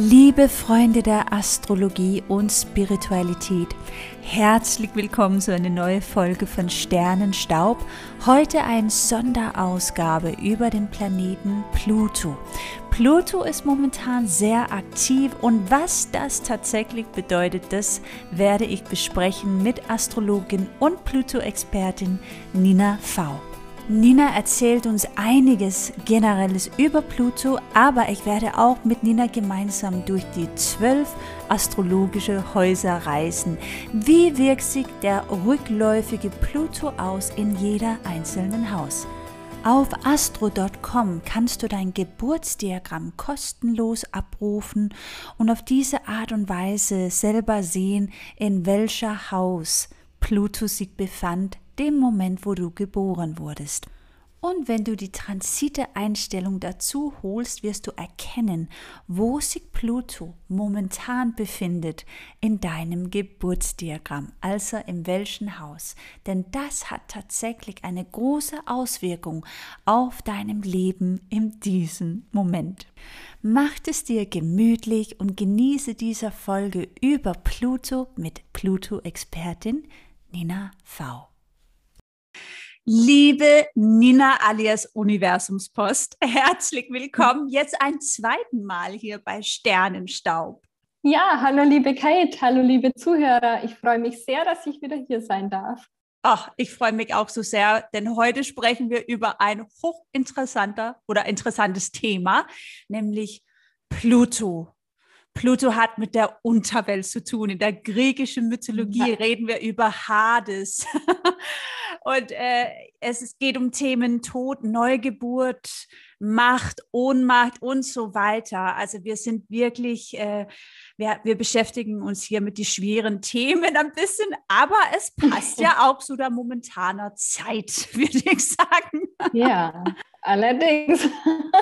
Liebe Freunde der Astrologie und Spiritualität, herzlich willkommen zu einer neuen Folge von Sternenstaub. Heute eine Sonderausgabe über den Planeten Pluto. Pluto ist momentan sehr aktiv und was das tatsächlich bedeutet, das werde ich besprechen mit Astrologin und Pluto-Expertin Nina V. Nina erzählt uns einiges Generelles über Pluto, aber ich werde auch mit Nina gemeinsam durch die zwölf astrologische Häuser reisen. Wie wirkt sich der rückläufige Pluto aus in jeder einzelnen Haus? Auf astro.com kannst du dein Geburtsdiagramm kostenlos abrufen und auf diese Art und Weise selber sehen, in welcher Haus Pluto sich befand dem Moment, wo du geboren wurdest. Und wenn du die Transite-Einstellung dazu holst, wirst du erkennen, wo sich Pluto momentan befindet in deinem Geburtsdiagramm, also in welchem Haus. Denn das hat tatsächlich eine große Auswirkung auf deinem Leben in diesem Moment. Macht es dir gemütlich und genieße diese Folge über Pluto mit Pluto-Expertin Nina V. Liebe Nina alias Universumspost, herzlich willkommen jetzt ein zweiten Mal hier bei Sternenstaub. Ja, hallo liebe Kate, hallo liebe Zuhörer. Ich freue mich sehr, dass ich wieder hier sein darf. Ach, ich freue mich auch so sehr, denn heute sprechen wir über ein hochinteressanter oder interessantes Thema, nämlich Pluto. Pluto hat mit der Unterwelt zu tun. In der griechischen Mythologie ja. reden wir über Hades. Und äh, es geht um Themen Tod, Neugeburt, Macht, Ohnmacht und so weiter. Also wir sind wirklich, äh, wir, wir beschäftigen uns hier mit den schweren Themen ein bisschen, aber es passt ja auch zu der momentaner Zeit, würde ich sagen. Ja, Allerdings,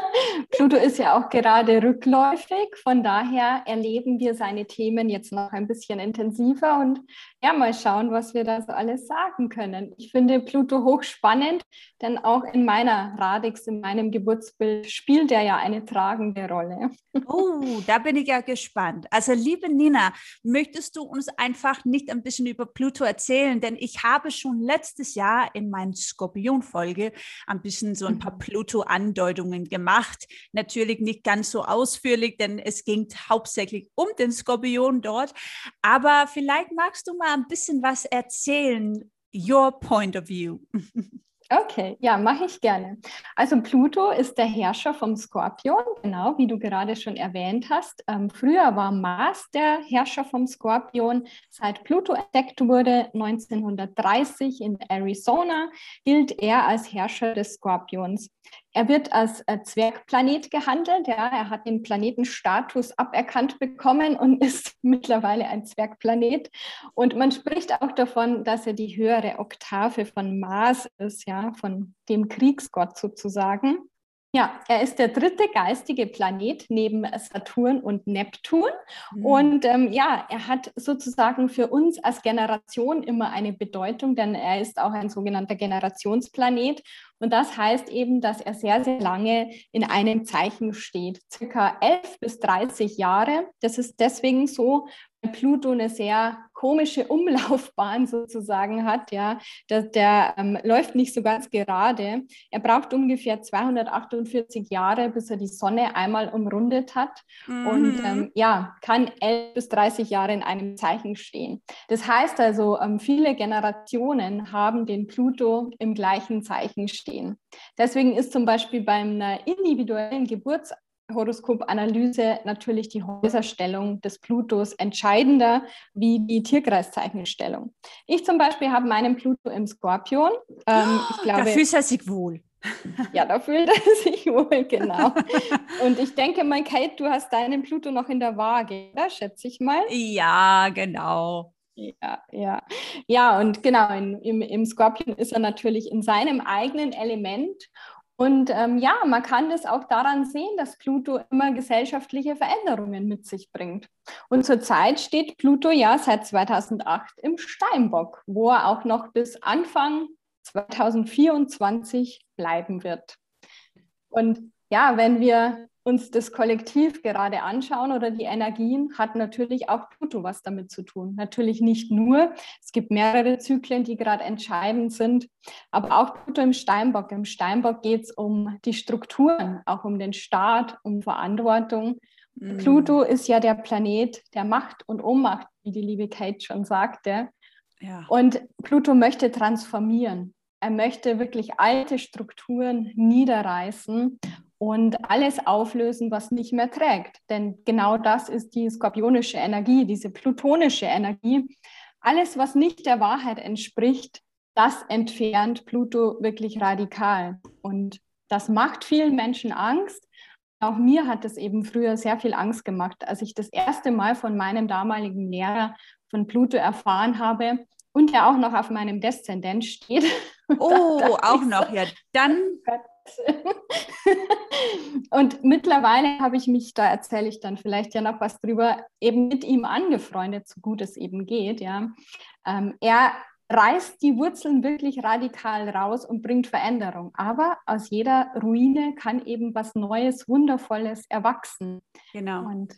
Pluto ist ja auch gerade rückläufig, von daher erleben wir seine Themen jetzt noch ein bisschen intensiver und ja, mal schauen, was wir da so alles sagen können. Ich finde Pluto hochspannend, denn auch in meiner Radix, in meinem Geburtsbild, spielt er ja eine tragende Rolle. Oh, da bin ich ja gespannt. Also, liebe Nina, möchtest du uns einfach nicht ein bisschen über Pluto erzählen? Denn ich habe schon letztes Jahr in meiner Skorpion-Folge ein bisschen so ein paar mhm. Pluto-Andeutungen gemacht. Natürlich nicht ganz so ausführlich, denn es ging hauptsächlich um den Skorpion dort. Aber vielleicht magst du mal ein bisschen was erzählen, your point of view. Okay, ja, mache ich gerne. Also Pluto ist der Herrscher vom Skorpion, genau wie du gerade schon erwähnt hast. Ähm, früher war Mars der Herrscher vom Skorpion. Seit Pluto entdeckt wurde 1930 in Arizona, gilt er als Herrscher des Skorpions. Er wird als äh, Zwergplanet gehandelt. Ja, er hat den Planetenstatus aberkannt bekommen und ist mittlerweile ein Zwergplanet. Und man spricht auch davon, dass er die höhere Oktave von Mars ist, ja, von dem Kriegsgott sozusagen. Ja, er ist der dritte geistige Planet neben Saturn und Neptun. Mhm. Und ähm, ja, er hat sozusagen für uns als Generation immer eine Bedeutung, denn er ist auch ein sogenannter Generationsplanet. Und das heißt eben, dass er sehr, sehr lange in einem Zeichen steht, circa 11 bis 30 Jahre. Das ist deswegen so, Pluto eine sehr komische Umlaufbahn sozusagen hat, ja, der, der ähm, läuft nicht so ganz gerade. Er braucht ungefähr 248 Jahre, bis er die Sonne einmal umrundet hat mhm. und ähm, ja, kann 11 bis 30 Jahre in einem Zeichen stehen. Das heißt also, ähm, viele Generationen haben den Pluto im gleichen Zeichen stehen. Deswegen ist zum Beispiel beim individuellen Geburts Horoskopanalyse natürlich die Häuserstellung des Plutos entscheidender wie die Tierkreiszeichenstellung. Ich zum Beispiel habe meinen Pluto im Skorpion. Ähm, ich glaube, da fühlt er sich wohl. Ja, da fühlt er sich wohl, genau. Und ich denke mal, Kate, du hast deinen Pluto noch in der Waage, oder? schätze ich mal. Ja, genau. Ja, ja. Ja, und genau, in, im, im Skorpion ist er natürlich in seinem eigenen Element und ähm, ja, man kann das auch daran sehen, dass Pluto immer gesellschaftliche Veränderungen mit sich bringt. Und zurzeit steht Pluto ja seit 2008 im Steinbock, wo er auch noch bis Anfang 2024 bleiben wird. Und ja, wenn wir uns das Kollektiv gerade anschauen oder die Energien, hat natürlich auch Pluto was damit zu tun. Natürlich nicht nur. Es gibt mehrere Zyklen, die gerade entscheidend sind, aber auch Pluto im Steinbock. Im Steinbock geht es um die Strukturen, auch um den Staat, um Verantwortung. Mhm. Pluto ist ja der Planet der Macht und Ohnmacht, wie die liebe Kate schon sagte. Ja. Und Pluto möchte transformieren. Er möchte wirklich alte Strukturen niederreißen und alles auflösen, was nicht mehr trägt. Denn genau das ist die skorpionische Energie, diese plutonische Energie. Alles, was nicht der Wahrheit entspricht, das entfernt Pluto wirklich radikal. Und das macht vielen Menschen Angst. Auch mir hat es eben früher sehr viel Angst gemacht, als ich das erste Mal von meinem damaligen Lehrer von Pluto erfahren habe und der auch noch auf meinem Deszendent steht. Oh, auch noch, ja. Dann und mittlerweile habe ich mich, da erzähle ich dann vielleicht ja noch was drüber, eben mit ihm angefreundet, so gut es eben geht. Ja. Ähm, er reißt die Wurzeln wirklich radikal raus und bringt Veränderung. Aber aus jeder Ruine kann eben was Neues, Wundervolles erwachsen. Genau. Und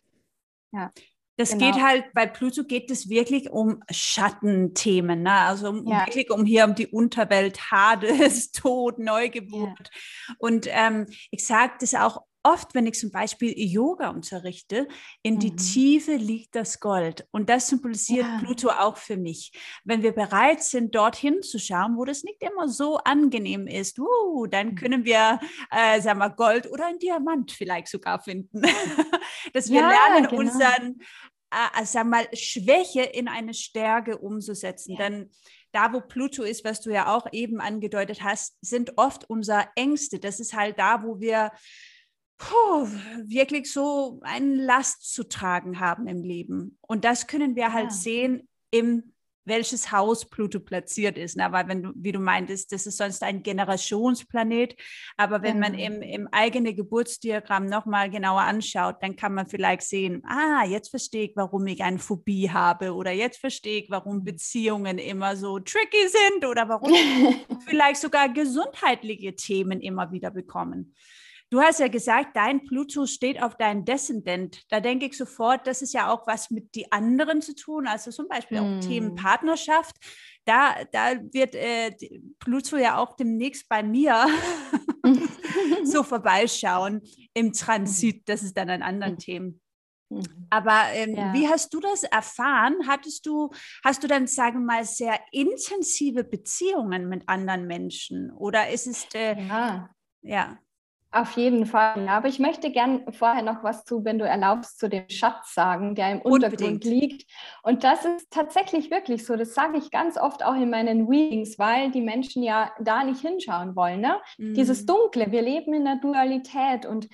ja. Das genau. geht halt, bei Pluto geht es wirklich um Schattenthemen, ne? also um, ja. wirklich um hier um die Unterwelt, Hades, Tod, Neugeburt. Ja. Und ähm, ich sage das auch oft, wenn ich zum Beispiel Yoga unterrichte, in mhm. die Tiefe liegt das Gold. Und das symbolisiert ja. Pluto auch für mich. Wenn wir bereit sind, dorthin zu schauen, wo das nicht immer so angenehm ist, uh, dann mhm. können wir, äh, sagen wir, Gold oder ein Diamant vielleicht sogar finden. Dass wir ja, lernen, genau. unseren, äh, sagen wir mal, Schwäche in eine Stärke umzusetzen. Ja. Denn da, wo Pluto ist, was du ja auch eben angedeutet hast, sind oft unsere Ängste. Das ist halt da, wo wir puh, wirklich so eine Last zu tragen haben im Leben. Und das können wir halt ja. sehen im welches Haus Pluto platziert ist. Na, weil wenn du, wie du meintest, das ist sonst ein Generationsplanet. Aber wenn man genau. im, im eigenen Geburtsdiagramm nochmal genauer anschaut, dann kann man vielleicht sehen, ah, jetzt verstehe ich, warum ich eine Phobie habe oder jetzt verstehe ich, warum mhm. Beziehungen immer so tricky sind oder warum vielleicht sogar gesundheitliche Themen immer wieder bekommen. Du hast ja gesagt, dein Pluto steht auf deinem Deszendent. Da denke ich sofort, das ist ja auch was mit die anderen zu tun, also zum Beispiel auch Themen hm. Partnerschaft. Da, da wird äh, Pluto ja auch demnächst bei mir so vorbeischauen im Transit. Das ist dann ein anderen mhm. Thema. Mhm. Aber ähm, ja. wie hast du das erfahren? Hattest du, hast du dann, sagen wir mal, sehr intensive Beziehungen mit anderen Menschen? Oder ist es äh, ja. ja. Auf jeden Fall, ja. Aber ich möchte gern vorher noch was zu, wenn du erlaubst, zu dem Schatz sagen, der im Unbedingt. Untergrund liegt. Und das ist tatsächlich wirklich so. Das sage ich ganz oft auch in meinen Readings, weil die Menschen ja da nicht hinschauen wollen. Ne? Mhm. Dieses Dunkle, wir leben in der Dualität und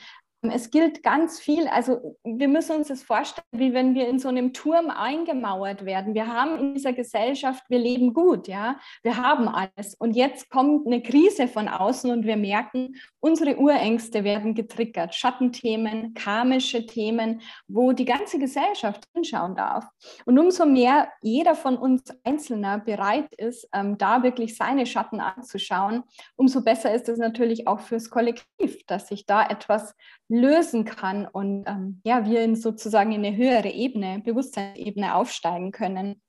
es gilt ganz viel, also wir müssen uns das vorstellen, wie wenn wir in so einem Turm eingemauert werden. Wir haben in dieser Gesellschaft, wir leben gut, ja, wir haben alles. Und jetzt kommt eine Krise von außen und wir merken, unsere Urängste werden getriggert. Schattenthemen, karmische Themen, wo die ganze Gesellschaft hinschauen darf. Und umso mehr jeder von uns Einzelner bereit ist, ähm, da wirklich seine Schatten anzuschauen, umso besser ist es natürlich auch fürs Kollektiv, dass sich da etwas lösen kann und ähm, ja, wir in sozusagen in eine höhere Ebene, Bewusstseinsebene aufsteigen können.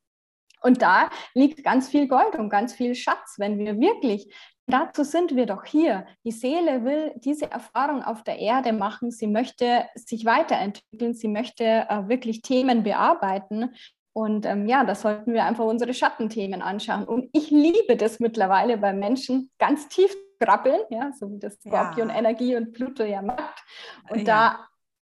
Und da liegt ganz viel Gold und ganz viel Schatz, wenn wir wirklich, dazu sind wir doch hier. Die Seele will diese Erfahrung auf der Erde machen. Sie möchte sich weiterentwickeln. Sie möchte äh, wirklich Themen bearbeiten. Und ähm, ja, da sollten wir einfach unsere Schattenthemen anschauen. Und ich liebe das mittlerweile bei Menschen ganz tief krabbeln, ja, so wie das Skorpion ja. Energie und Pluto ja macht. Und ja. da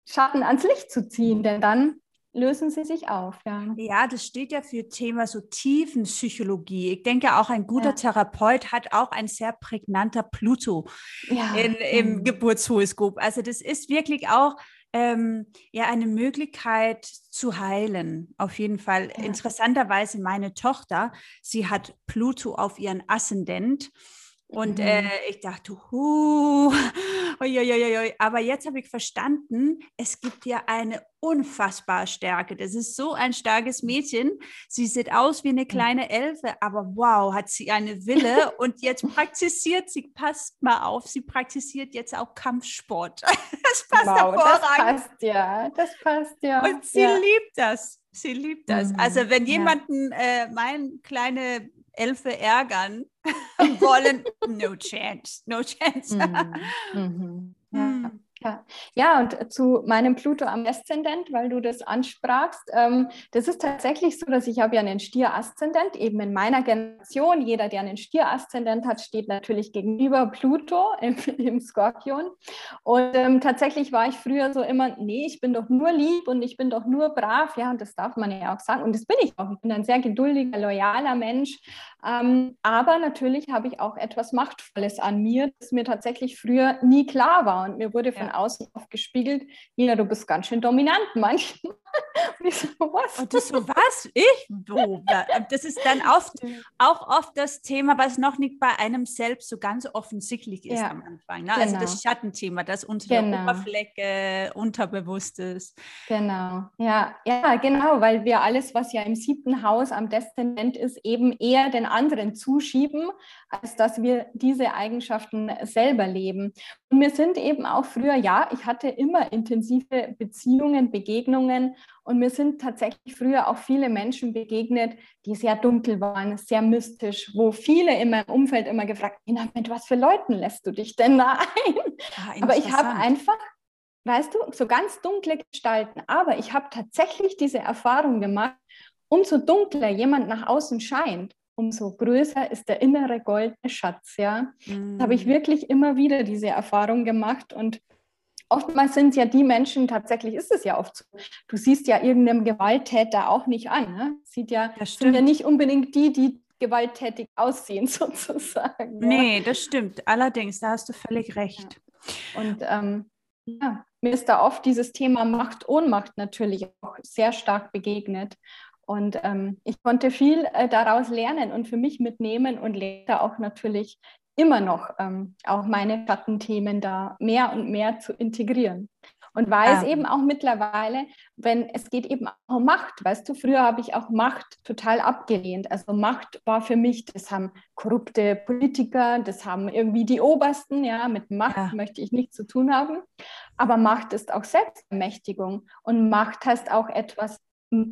Schatten ans Licht zu ziehen, denn dann lösen sie sich auf. Ja. ja, das steht ja für Thema so Tiefenpsychologie. Ich denke, auch ein guter ja. Therapeut hat auch ein sehr prägnanter Pluto ja. in, im mhm. Geburtshoroskop. Also das ist wirklich auch ähm, ja eine Möglichkeit zu heilen. Auf jeden Fall. Interessanterweise meine Tochter, sie hat Pluto auf ihren Aszendent Und mhm. äh, ich dachte, huh, oi, aber jetzt habe ich verstanden, es gibt ja eine unfassbare Stärke. Das ist so ein starkes Mädchen. Sie sieht aus wie eine kleine Elfe, aber wow, hat sie eine Wille und jetzt praktiziert sie, passt mal auf, sie praktiziert jetzt auch Kampfsport. Das passt wow, hervorragend. Das passt ja, das passt ja. Und sie ja. liebt das. Sie liebt das. Mhm. Also wenn jemanden äh, mein kleine Elfe ärgern wollen, no chance, no chance. Mhm. Mhm. Ja. Ja, und zu meinem Pluto am Aszendent, weil du das ansprachst, ähm, das ist tatsächlich so, dass ich habe ja einen Stier-Aszendent, eben in meiner Generation, jeder, der einen Stier-Aszendent hat, steht natürlich gegenüber Pluto im, im Skorpion. Und ähm, tatsächlich war ich früher so immer, nee, ich bin doch nur lieb und ich bin doch nur brav, ja, und das darf man ja auch sagen. Und das bin ich auch. Ich bin ein sehr geduldiger, loyaler Mensch. Ähm, aber natürlich habe ich auch etwas Machtvolles an mir, das mir tatsächlich früher nie klar war. Und mir wurde von ja. außen oft gespiegelt, Nina, du bist ganz schön dominant manchmal. Und ich so, was? Und das so, was? Ich? Du, das ist dann oft, auch oft das Thema, was noch nicht bei einem selbst so ganz offensichtlich ist ja. am Anfang. Ne? Genau. Also das genau. Schattenthema, das unter genau. der Oberfläche, Unterbewusstes. Genau, ja, ja, genau, weil wir alles, was ja im siebten Haus am Deszendent ist, eben eher den anderen zuschieben, als dass wir diese Eigenschaften selber leben. Und wir sind eben auch früher, ja, ich hatte immer intensive Beziehungen, Begegnungen und mir sind tatsächlich früher auch viele Menschen begegnet, die sehr dunkel waren, sehr mystisch, wo viele in meinem Umfeld immer gefragt haben, mit was für Leuten lässt du dich denn da ein? Ah, Aber ich habe einfach weißt du, so ganz dunkle Gestalten. Aber ich habe tatsächlich diese Erfahrung gemacht, umso dunkler jemand nach außen scheint, umso größer ist der innere goldene Schatz. Ja, mhm. habe ich wirklich immer wieder diese Erfahrung gemacht und oftmals sind ja die Menschen, tatsächlich ist es ja oft so, du siehst ja irgendeinem Gewalttäter auch nicht an. Ne? Sieht ja, sind ja nicht unbedingt die, die gewalttätig aussehen, sozusagen. Nee, ja. das stimmt. Allerdings, da hast du völlig recht. Ja. Und ähm, ja, mir ist da oft dieses Thema Macht, Ohnmacht natürlich auch sehr stark begegnet. Und ähm, ich konnte viel äh, daraus lernen und für mich mitnehmen und lerne auch natürlich immer noch ähm, auch meine Schattenthemen da mehr und mehr zu integrieren. Und weiß ja. eben auch mittlerweile, wenn es geht eben auch um Macht. Weißt du, früher habe ich auch Macht total abgelehnt. Also Macht war für mich, das haben korrupte Politiker, das haben irgendwie die Obersten, ja, mit Macht ja. möchte ich nichts zu tun haben. Aber Macht ist auch Selbstermächtigung. Und Macht heißt auch etwas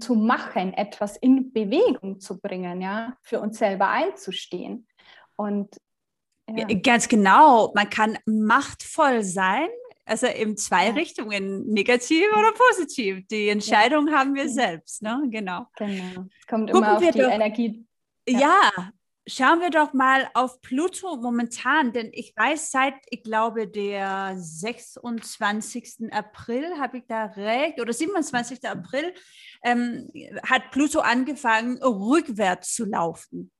zu machen, etwas in Bewegung zu bringen, ja, für uns selber einzustehen. Und ja. ganz genau, man kann machtvoll sein, also in zwei ja. Richtungen, negativ oder positiv. Die Entscheidung ja. haben wir selbst, ne? Genau. Genau. Es kommt Gucken immer auf die doch, Energie. Ja, Schauen wir doch mal auf Pluto momentan, denn ich weiß seit, ich glaube, der 26. April, habe ich da recht, oder 27. April, ähm, hat Pluto angefangen, rückwärts zu laufen.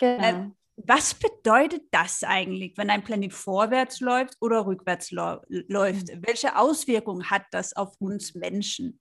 Genau. Äh, was bedeutet das eigentlich, wenn ein Planet vorwärts läuft oder rückwärts läuft? Mhm. Welche Auswirkungen hat das auf uns Menschen?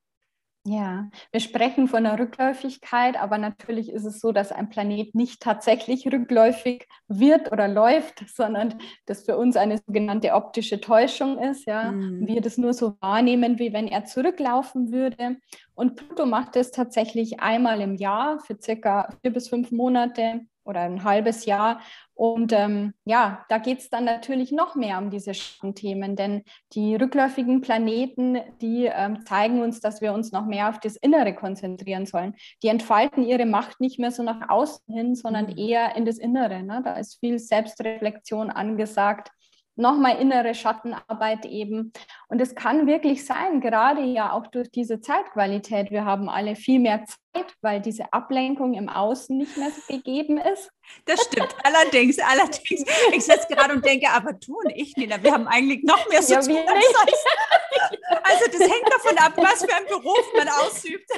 Ja, wir sprechen von der Rückläufigkeit, aber natürlich ist es so, dass ein Planet nicht tatsächlich rückläufig wird oder läuft, sondern das für uns eine sogenannte optische Täuschung ist. Ja, mhm. wir das nur so wahrnehmen, wie wenn er zurücklaufen würde. Und Pluto macht es tatsächlich einmal im Jahr für circa vier bis fünf Monate oder ein halbes Jahr. Und ähm, ja, da geht es dann natürlich noch mehr um diese Themen, denn die rückläufigen Planeten, die ähm, zeigen uns, dass wir uns noch mehr auf das Innere konzentrieren sollen. Die entfalten ihre Macht nicht mehr so nach außen hin, sondern mhm. eher in das Innere. Ne? Da ist viel Selbstreflexion angesagt nochmal innere Schattenarbeit eben. Und es kann wirklich sein, gerade ja auch durch diese Zeitqualität. Wir haben alle viel mehr Zeit, weil diese Ablenkung im Außen nicht mehr so gegeben ist. Das stimmt, allerdings, allerdings. Ich sitze gerade und denke, aber du und ich, Nina, wir haben eigentlich noch mehr so ja, tun. Also das hängt davon ab, was für einen Beruf man ausübt.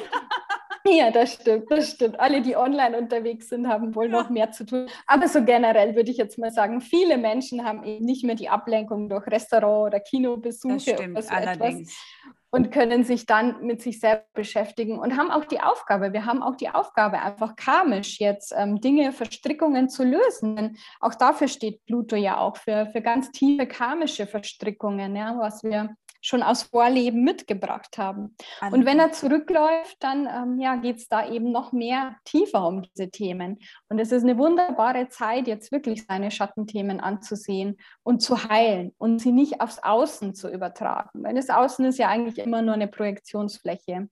Ja, das stimmt, das stimmt. Alle, die online unterwegs sind, haben wohl noch mehr zu tun. Aber so generell würde ich jetzt mal sagen, viele Menschen haben eben nicht mehr die Ablenkung durch Restaurant oder Kinobesuche das stimmt, oder so allerdings. etwas. Und können sich dann mit sich selbst beschäftigen und haben auch die Aufgabe, wir haben auch die Aufgabe, einfach karmisch jetzt ähm, Dinge, Verstrickungen zu lösen. Denn auch dafür steht Pluto ja auch für, für ganz tiefe karmische Verstrickungen, ja, was wir schon aus Vorleben mitgebracht haben. Und wenn er zurückläuft, dann ähm, ja, geht es da eben noch mehr tiefer um diese Themen. Und es ist eine wunderbare Zeit, jetzt wirklich seine Schattenthemen anzusehen und zu heilen und sie nicht aufs Außen zu übertragen. Weil das Außen ist ja eigentlich immer nur eine Projektionsfläche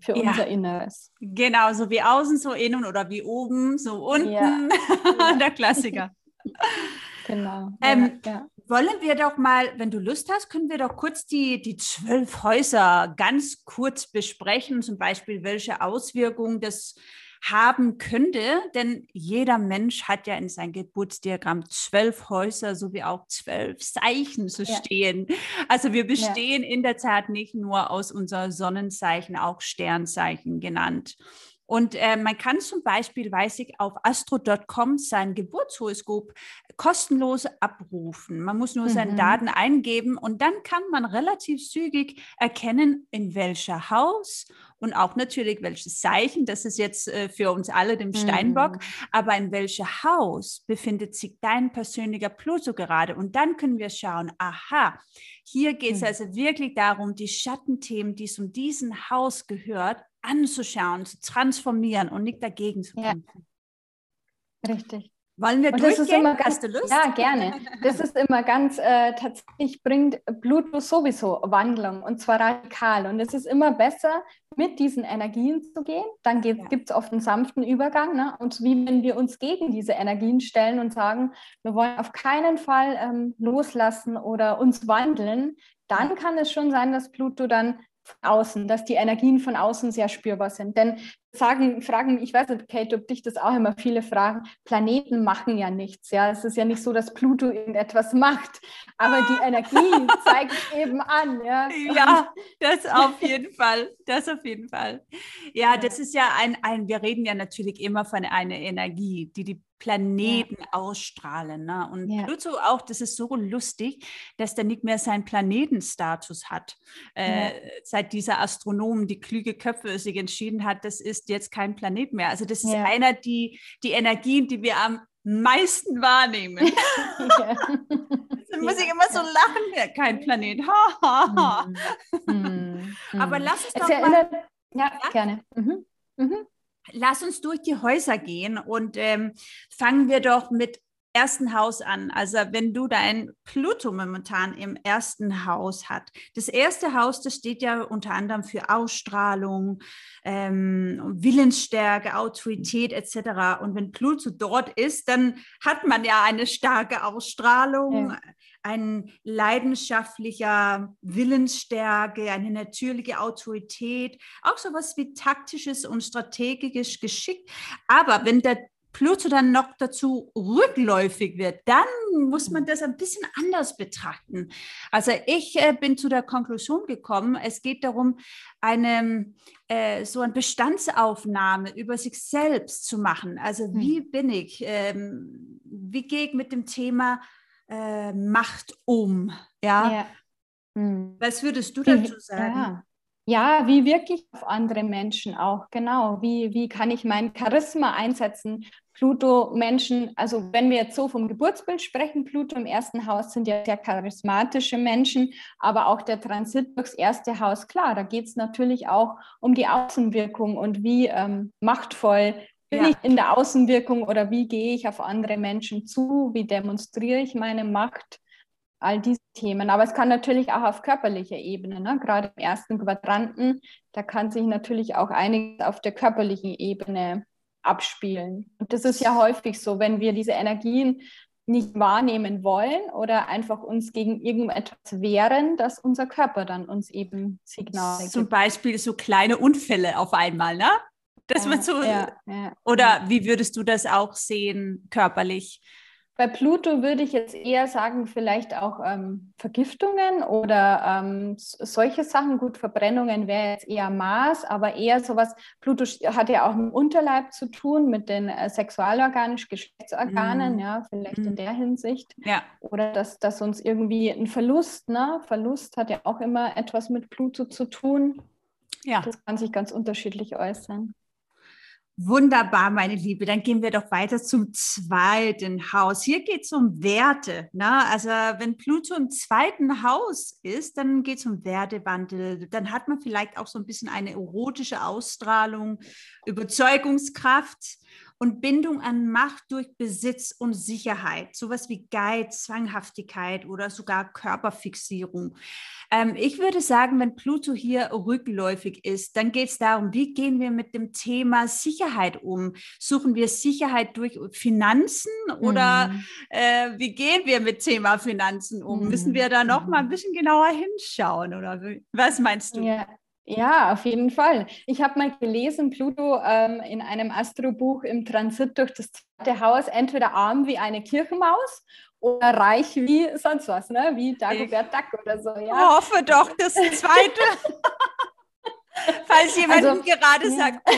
für ja. unser Inneres. Genau, so wie außen, so innen oder wie oben, so unten. Ja. Der Klassiker. Genau. Ähm, ja. Wollen wir doch mal, wenn du Lust hast, können wir doch kurz die, die zwölf Häuser ganz kurz besprechen, zum Beispiel welche Auswirkungen das haben könnte, denn jeder Mensch hat ja in seinem Geburtsdiagramm zwölf Häuser sowie auch zwölf Zeichen zu stehen. Ja. Also wir bestehen ja. in der Tat nicht nur aus unser Sonnenzeichen, auch Sternzeichen genannt. Und äh, man kann zum Beispiel, weiß ich, auf astro.com sein Geburtshoroskop kostenlos abrufen. Man muss nur mhm. seine Daten eingeben und dann kann man relativ zügig erkennen, in welcher Haus und auch natürlich welches Zeichen, das ist jetzt äh, für uns alle dem Steinbock, mhm. aber in welchem Haus befindet sich dein persönlicher Pluto gerade? Und dann können wir schauen, aha, hier geht es mhm. also wirklich darum, die Schattenthemen, die es um diesen Haus gehört, anzuschauen, zu transformieren und nicht dagegen zu kämpfen. Ja. Richtig. Wollen wir und durchgehen? Ganz, Hast du Lust? Ja, gerne. Das ist immer ganz, äh, tatsächlich bringt Pluto sowieso Wandlung und zwar radikal. Und es ist immer besser, mit diesen Energien zu gehen. Dann ja. gibt es oft einen sanften Übergang. Ne? Und wie wenn wir uns gegen diese Energien stellen und sagen, wir wollen auf keinen Fall ähm, loslassen oder uns wandeln, dann kann es schon sein, dass Pluto dann außen, dass die Energien von außen sehr spürbar sind. Denn sagen, fragen, ich weiß nicht, Kate, ob dich das auch immer viele fragen, Planeten machen ja nichts. Ja, es ist ja nicht so, dass Pluto irgendetwas macht, aber die Energie zeigt eben an. Ja, ja das auf jeden Fall. Das auf jeden Fall. Ja, das ist ja ein, ein, wir reden ja natürlich immer von einer Energie, die die Planeten ja. ausstrahlen. Ne? Und ja. Pluto auch, das ist so lustig, dass der nicht mehr seinen Planetenstatus hat. Äh, ja. Seit dieser Astronomen, die klüge Köpfe sich entschieden hat, das ist jetzt kein Planet mehr. Also das ist einer die, die Energien, die wir am meisten wahrnehmen. Dann muss ich immer so lachen, kein Planet. Mhm. Aber lass es doch mal. Ja, gerne. Mhm. Mhm. Lass uns durch die Häuser gehen und ähm, fangen wir doch mit ersten Haus an. Also wenn du dein Pluto momentan im ersten Haus hat. Das erste Haus, das steht ja unter anderem für Ausstrahlung, ähm, Willensstärke, Autorität etc. Und wenn Pluto dort ist, dann hat man ja eine starke Ausstrahlung, ja ein leidenschaftlicher Willensstärke, eine natürliche Autorität, auch sowas wie taktisches und strategisches Geschick. Aber wenn der Pluto dann noch dazu rückläufig wird, dann muss man das ein bisschen anders betrachten. Also ich äh, bin zu der Konklusion gekommen, es geht darum, eine, äh, so eine Bestandsaufnahme über sich selbst zu machen. Also hm. wie bin ich, ähm, wie gehe ich mit dem Thema äh, Macht um? Ja. ja. Hm. Was würdest du dazu sagen? Ja. Ja, wie wirklich auf andere Menschen auch, genau. Wie, wie kann ich mein Charisma einsetzen? Pluto-Menschen, also wenn wir jetzt so vom Geburtsbild sprechen, Pluto im ersten Haus sind ja sehr charismatische Menschen, aber auch der Transit durchs erste Haus, klar, da geht es natürlich auch um die Außenwirkung und wie ähm, machtvoll bin ja. ich in der Außenwirkung oder wie gehe ich auf andere Menschen zu, wie demonstriere ich meine Macht, all diese Themen. Aber es kann natürlich auch auf körperlicher Ebene, ne? gerade im ersten Quadranten, da kann sich natürlich auch einiges auf der körperlichen Ebene abspielen. Und das ist ja häufig so, wenn wir diese Energien nicht wahrnehmen wollen oder einfach uns gegen irgendetwas wehren, dass unser Körper dann uns eben Signale gibt. Zum Beispiel so kleine Unfälle auf einmal, ne? Das ja, wird so. Ja, ja, oder wie würdest du das auch sehen, körperlich? bei Pluto würde ich jetzt eher sagen, vielleicht auch ähm, Vergiftungen oder ähm, solche Sachen. Gut, Verbrennungen wäre jetzt eher Maß, aber eher sowas. Pluto hat ja auch mit dem Unterleib zu tun, mit den äh, sexualorganisch Geschlechtsorganen, mm. ja, vielleicht mm. in mhm. der Hinsicht. Ja. Oder dass, dass uns irgendwie ein Verlust, ne? Verlust hat ja auch immer etwas mit Pluto zu tun. Ja. Das kann sich ganz unterschiedlich äußern. Wunderbar, meine Liebe. Dann gehen wir doch weiter zum zweiten Haus. Hier geht es um Werte. Ne? Also wenn Pluto im zweiten Haus ist, dann geht es um Wertewandel. Dann hat man vielleicht auch so ein bisschen eine erotische Ausstrahlung, Überzeugungskraft und Bindung an Macht durch Besitz und Sicherheit, sowas wie Geiz, Zwanghaftigkeit oder sogar Körperfixierung. Ähm, ich würde sagen, wenn Pluto hier rückläufig ist, dann geht es darum, wie gehen wir mit dem Thema Sicherheit um? Suchen wir Sicherheit durch Finanzen oder mhm. äh, wie gehen wir mit Thema Finanzen um? Mhm. Müssen wir da noch mal ein mhm. bisschen genauer hinschauen oder was meinst du? Ja. Ja, auf jeden Fall. Ich habe mal gelesen, Pluto ähm, in einem Astrobuch im Transit durch das zweite Haus, entweder arm wie eine Kirchenmaus oder reich wie sonst was, ne? wie Dagobert Duck oder so. Ja. hoffe doch, das zweite. Falls jemand also, gerade sagt, oh,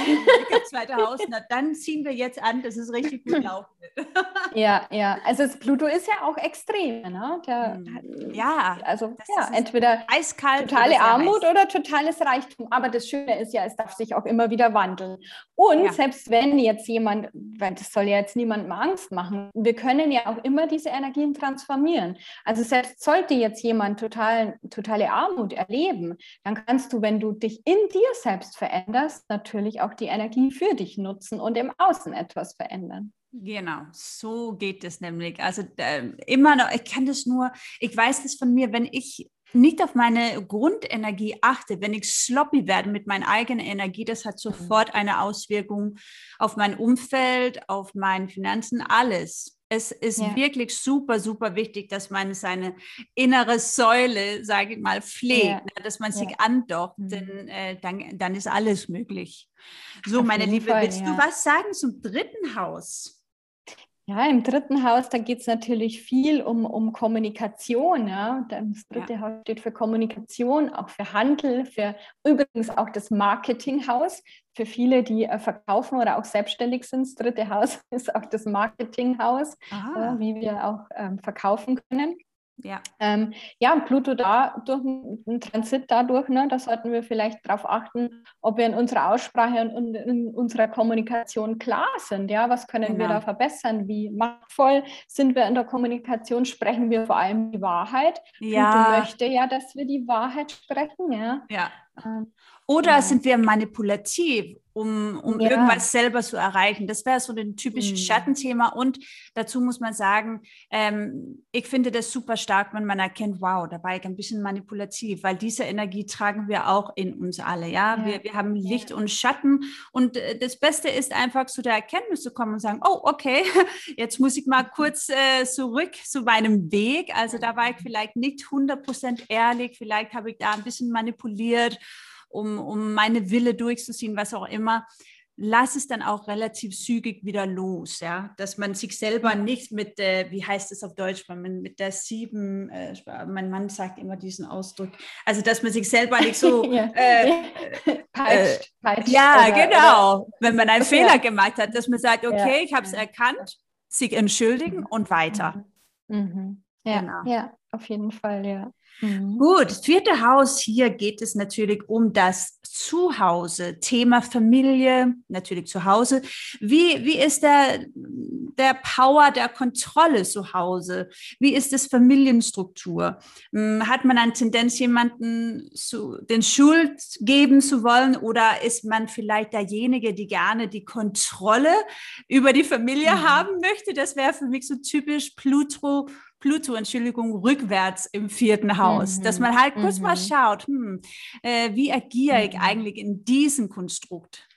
das zweite Haus, na, dann ziehen wir jetzt an, dass es richtig gut laufen wird. ja, ja. Also das Pluto ist ja auch extrem. Ne? Der, hm. ja, also ja, entweder eiskalt totale oder Armut heiß. oder totales Reichtum. Aber das Schöne ist ja, es darf sich auch immer wieder wandeln. Und ja. selbst wenn jetzt jemand, weil das soll ja jetzt niemandem Angst machen, wir können ja auch immer diese Energien transformieren. Also selbst sollte jetzt jemand total, totale Armut erleben, dann kannst du, wenn du dich in dir selbst veränderst, natürlich auch die Energie für dich nutzen und im Außen etwas verändern. Genau, so geht es nämlich. Also äh, immer noch, ich kann das nur, ich weiß das von mir, wenn ich nicht auf meine Grundenergie achte, wenn ich sloppy werde mit meiner eigenen Energie, das hat mhm. sofort eine Auswirkung auf mein Umfeld, auf meine Finanzen, alles es ist ja. wirklich super, super wichtig, dass man seine innere Säule, sage ich mal, pflegt, ja. ne, dass man sich ja. andockt, mhm. denn äh, dann, dann ist alles möglich. So, Auf meine Liebe, Fall, willst du was sagen zum dritten Haus? Ja, im dritten Haus, da geht es natürlich viel um, um Kommunikation. Ja. Das dritte ja. Haus steht für Kommunikation, auch für Handel, für übrigens auch das Marketinghaus. Für viele, die äh, verkaufen oder auch selbstständig sind, das dritte Haus ist auch das Marketinghaus, äh, wie wir auch ähm, verkaufen können. Ja, ähm, ja Pluto da durch einen Transit dadurch, ne, da sollten wir vielleicht darauf achten, ob wir in unserer Aussprache und in unserer Kommunikation klar sind. Ja, was können genau. wir da verbessern? Wie machtvoll sind wir in der Kommunikation? Sprechen wir vor allem die Wahrheit? Ja. Pluto möchte ja, dass wir die Wahrheit sprechen. Ja. ja. Ähm, oder ja. sind wir manipulativ, um, um ja. irgendwas selber zu erreichen? Das wäre so ein typisches mhm. Schattenthema. Und dazu muss man sagen, ähm, ich finde das super stark, wenn man erkennt, wow, da war ich ein bisschen manipulativ, weil diese Energie tragen wir auch in uns alle. Ja, ja. Wir, wir haben Licht und Schatten. Und äh, das Beste ist einfach zu der Erkenntnis zu kommen und sagen, oh, okay, jetzt muss ich mal kurz äh, zurück zu meinem Weg. Also da war ich vielleicht nicht 100% ehrlich, vielleicht habe ich da ein bisschen manipuliert um, um meine Wille durchzuziehen, was auch immer, lass es dann auch relativ zügig wieder los, ja, dass man sich selber nicht mit, äh, wie heißt es auf Deutsch, man mit der sieben, äh, mein Mann sagt immer diesen Ausdruck, also dass man sich selber nicht so ja. äh, peitscht, peitscht ja, oder, genau, oder, wenn man einen Fehler gemacht hat, dass man sagt, okay, ja. ich habe es erkannt, sich entschuldigen und weiter. Mhm. mhm. Ja, genau. ja, auf jeden Fall, ja. Mhm. Gut, vierte Haus, hier geht es natürlich um das Zuhause, Thema Familie, natürlich zu Hause. Wie, wie ist der, der Power der Kontrolle zu Hause? Wie ist das Familienstruktur? Hm, hat man eine Tendenz, jemanden zu, den Schuld geben zu wollen oder ist man vielleicht derjenige, die gerne die Kontrolle über die Familie mhm. haben möchte? Das wäre für mich so typisch Pluto Pluto, Entschuldigung, rückwärts im vierten Haus, mhm. dass man halt kurz mhm. mal schaut, hm, äh, wie agiere ich mhm. eigentlich in diesem Konstrukt?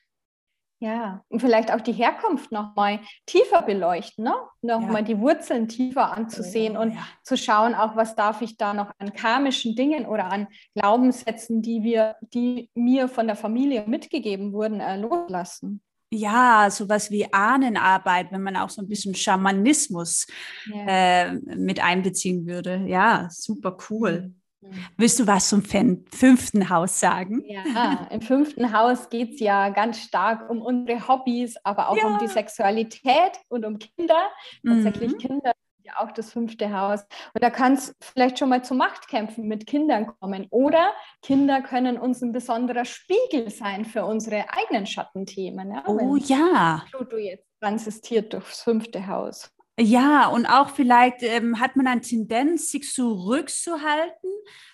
Ja, und vielleicht auch die Herkunft nochmal tiefer beleuchten, ne? nochmal ja. die Wurzeln tiefer anzusehen oh, und ja. zu schauen, auch was darf ich da noch an karmischen Dingen oder an Glaubenssätzen, die wir, die mir von der Familie mitgegeben wurden, äh, loslassen. Ja, sowas wie Ahnenarbeit, wenn man auch so ein bisschen Schamanismus ja. äh, mit einbeziehen würde. Ja, super cool. Mhm. Willst du was zum fünften Haus sagen? Ja, im fünften Haus geht es ja ganz stark um unsere Hobbys, aber auch ja. um die Sexualität und um Kinder. Tatsächlich mhm. Kinder ja auch das fünfte Haus. Und da kann es vielleicht schon mal zu Machtkämpfen mit Kindern kommen. Oder Kinder können uns ein besonderer Spiegel sein für unsere eigenen Schattenthemen. Ja? Oh Wenn ja. Pluto jetzt transisstiert durchs fünfte Haus. Ja, und auch vielleicht ähm, hat man eine Tendenz, sich zurückzuhalten,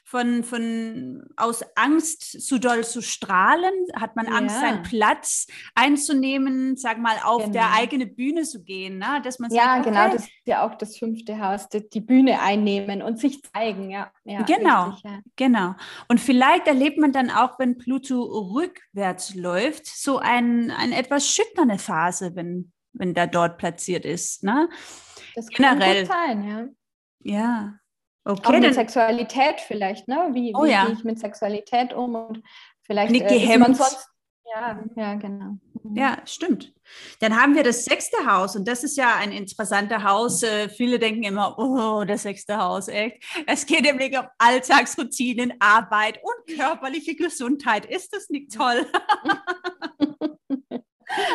von, von aus Angst zu doll zu strahlen, hat man Angst, ja. seinen Platz einzunehmen, sag mal, auf genau. der eigenen Bühne zu gehen. Ne? Dass man ja, sagt, genau, okay. das ist ja auch das fünfte Haus, die, die Bühne einnehmen und sich zeigen. Ja, ja genau, richtig, ja. genau. Und vielleicht erlebt man dann auch, wenn Pluto rückwärts läuft, so ein, eine etwas schütternde Phase, wenn wenn der dort platziert ist. Ne? Das kann Generell. gut sein, ja. Ja. Okay, Auch mit dann, Sexualität vielleicht, ne? Wie, oh, wie ja. gehe ich mit Sexualität um und vielleicht Nicht äh, man sonst ja, ja, genau. Mhm. Ja, stimmt. Dann haben wir das sechste Haus und das ist ja ein interessanter Haus. Äh, viele denken immer, oh, das sechste Haus, echt. Es geht nämlich um Alltagsroutinen, Arbeit und körperliche Gesundheit. Ist das nicht toll?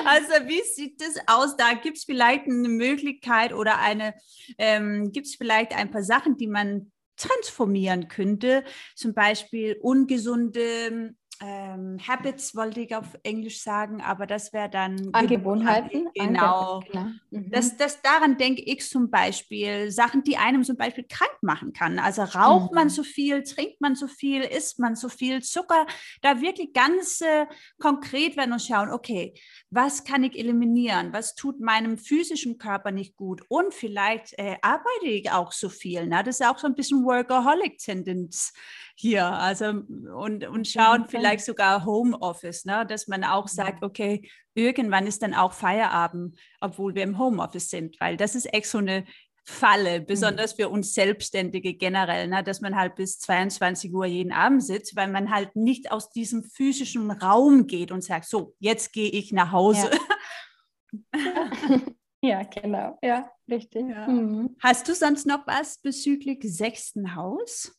Also wie sieht das aus? Da gibt es vielleicht eine Möglichkeit oder eine, ähm, gibt es vielleicht ein paar Sachen, die man transformieren könnte, zum Beispiel ungesunde ähm, Habits wollte ich auf Englisch sagen, aber das wäre dann Angewohnheiten. Genau. genau. Mhm. Das, das, daran denke ich zum Beispiel, Sachen, die einem zum Beispiel krank machen kann. Also raucht mhm. man so viel, trinkt man so viel, isst man so viel Zucker, da wirklich ganz äh, konkret werden und schauen, okay, was kann ich eliminieren? Was tut meinem physischen Körper nicht gut? Und vielleicht äh, arbeite ich auch so viel. Ne? Das ist auch so ein bisschen Workaholic-Tendenz hier. Also und, und schauen vielleicht sogar Homeoffice, ne? dass man auch sagt, okay, irgendwann ist dann auch Feierabend, obwohl wir im Homeoffice sind, weil das ist echt so eine Falle, mhm. besonders für uns Selbstständige generell, ne? dass man halt bis 22 Uhr jeden Abend sitzt, weil man halt nicht aus diesem physischen Raum geht und sagt, so, jetzt gehe ich nach Hause. Ja. ja. genau, ja, richtig. Ja. Mhm. Hast du sonst noch was bezüglich sechsten Haus?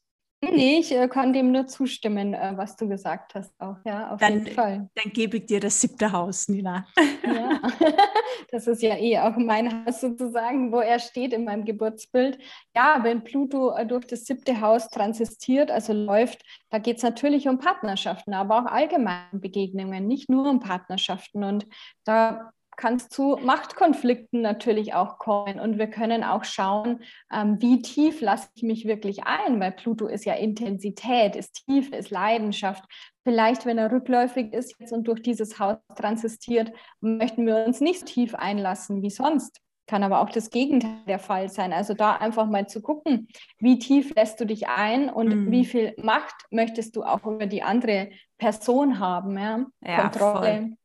Nee, ich äh, kann dem nur zustimmen, äh, was du gesagt hast, auch, ja, auf dann, jeden Fall. Dann gebe ich dir das siebte Haus, Nina. Ja, das ist ja eh auch mein Haus sozusagen, wo er steht in meinem Geburtsbild. Ja, wenn Pluto äh, durch das siebte Haus transistiert, also läuft, da geht es natürlich um Partnerschaften, aber auch allgemeine Begegnungen, nicht nur um Partnerschaften. Und da kann es zu Machtkonflikten natürlich auch kommen. Und wir können auch schauen, ähm, wie tief lasse ich mich wirklich ein, weil Pluto ist ja Intensität, ist Tiefe, ist Leidenschaft. Vielleicht, wenn er rückläufig ist jetzt und durch dieses Haus transistiert, möchten wir uns nicht so tief einlassen wie sonst. Kann aber auch das Gegenteil der Fall sein. Also da einfach mal zu gucken, wie tief lässt du dich ein und mhm. wie viel Macht möchtest du auch über die andere Person haben. Ja? ja Kontrolle. Voll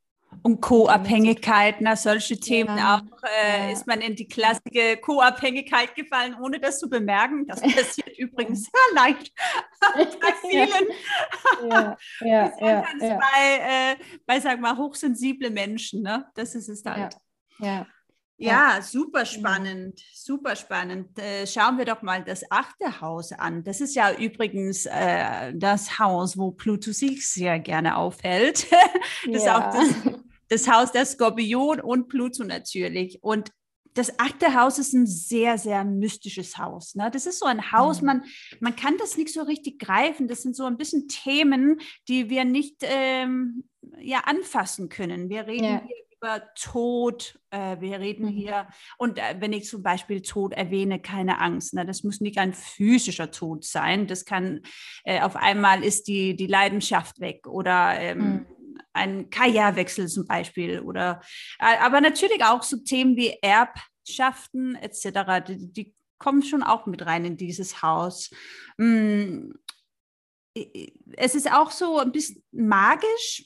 und Co-Abhängigkeit, na, solche Themen ja, auch, äh, ja. ist man in die klassische Co-Abhängigkeit gefallen, ohne das zu bemerken. Das passiert übrigens sehr leicht bei vielen. Ja, ja, ja, ja. Bei, äh, bei, sag mal, hochsensible Menschen, ne? Das ist es halt. Ja. Ja, super spannend, super spannend. Äh, schauen wir doch mal das achte Haus an. Das ist ja übrigens äh, das Haus, wo Pluto sich sehr gerne aufhält. das ja. ist auch das, das Haus der Skorpion und Pluto natürlich. Und das achte Haus ist ein sehr, sehr mystisches Haus. Ne? Das ist so ein Haus, mhm. man, man kann das nicht so richtig greifen. Das sind so ein bisschen Themen, die wir nicht ähm, ja, anfassen können. Wir reden ja. hier über Tod, äh, wir reden mhm. hier, und äh, wenn ich zum Beispiel Tod erwähne, keine Angst, ne? das muss nicht ein physischer Tod sein, das kann, äh, auf einmal ist die, die Leidenschaft weg oder ähm, mhm. Ein Karrierewechsel zum Beispiel oder, äh, aber natürlich auch so Themen wie Erbschaften etc., die, die kommen schon auch mit rein in dieses Haus. Mm, es ist auch so ein bisschen magisch.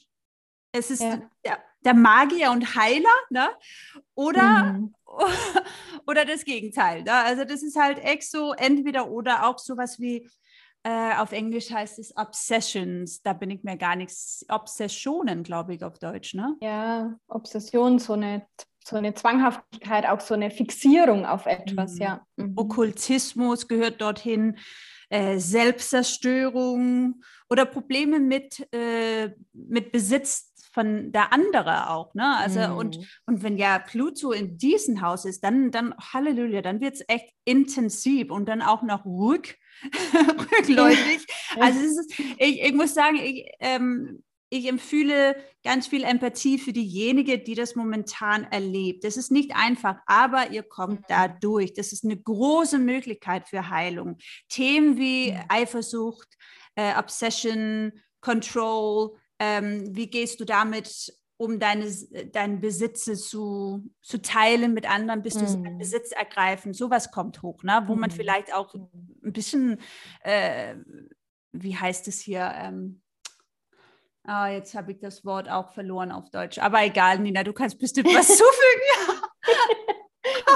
Es ist ja. der, der Magier und Heiler, ne? Oder, mhm. oder das Gegenteil. Ne? Also das ist halt echt so entweder oder auch sowas wie Äh, auf Englisch heißt es Obsessions. Da bin ich mir gar nichts. Obsessionen, glaube ich, auf Deutsch, ne? Ja, Obsession, so eine, so eine Zwanghaftigkeit, auch so eine Fixierung auf etwas, mhm. ja. Mhm. Okkultismus gehört dorthin. Äh, Selbstzerstörung oder Probleme mit, äh, mit Besitz von der andere auch. Ne? Also mm. und, und wenn ja Pluto in diesem Haus ist, dann, dann Halleluja, dann wird es echt intensiv und dann auch noch rück, rückläufig. also ist, ich, ich muss sagen, ich, ähm, ich empfühle ganz viel Empathie für diejenige, die das momentan erlebt. Das ist nicht einfach, aber ihr kommt da mhm. durch. Das ist eine große Möglichkeit für Heilung. Themen wie Eifersucht, äh, Obsession, Control, ähm, wie gehst du damit um deine, deinen Besitze zu, zu teilen mit anderen, bis du mm. Besitz ergreifen. Sowas kommt hoch, ne? wo mm. man vielleicht auch ein bisschen, äh, wie heißt es hier, ähm, oh, jetzt habe ich das Wort auch verloren auf Deutsch, aber egal, Nina, du kannst bestimmt was zufügen.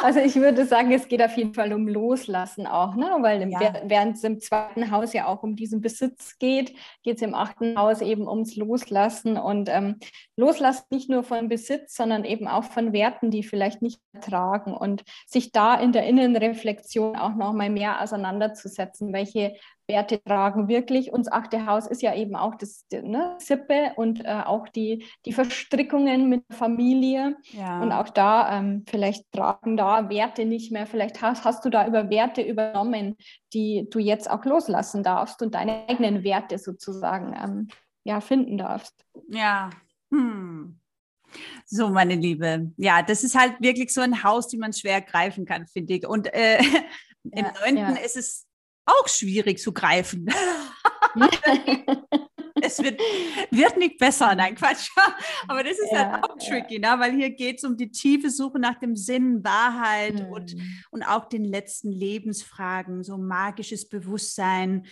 Also ich würde sagen, es geht auf jeden Fall um Loslassen auch, ne? weil ja. während es im zweiten Haus ja auch um diesen Besitz geht, geht es im achten Haus eben ums Loslassen und ähm, Loslassen nicht nur von Besitz, sondern eben auch von Werten, die vielleicht nicht tragen und sich da in der Innenreflexion auch noch mal mehr auseinanderzusetzen, welche Werte tragen wirklich. Uns achte Haus ist ja eben auch das ne, Sippe und äh, auch die, die Verstrickungen mit der Familie. Ja. Und auch da, ähm, vielleicht tragen da Werte nicht mehr. Vielleicht hast, hast du da über Werte übernommen, die du jetzt auch loslassen darfst und deine eigenen Werte sozusagen ähm, ja, finden darfst. Ja. Hm. So, meine Liebe. Ja, das ist halt wirklich so ein Haus, die man schwer greifen kann, finde ich. Und äh, im neunten ja. ist es auch schwierig zu greifen. es wird, wird nicht besser, nein, Quatsch. Aber das ist ja, halt auch tricky, ja. ne? weil hier geht es um die tiefe Suche nach dem Sinn, Wahrheit hm. und, und auch den letzten Lebensfragen, so magisches Bewusstsein,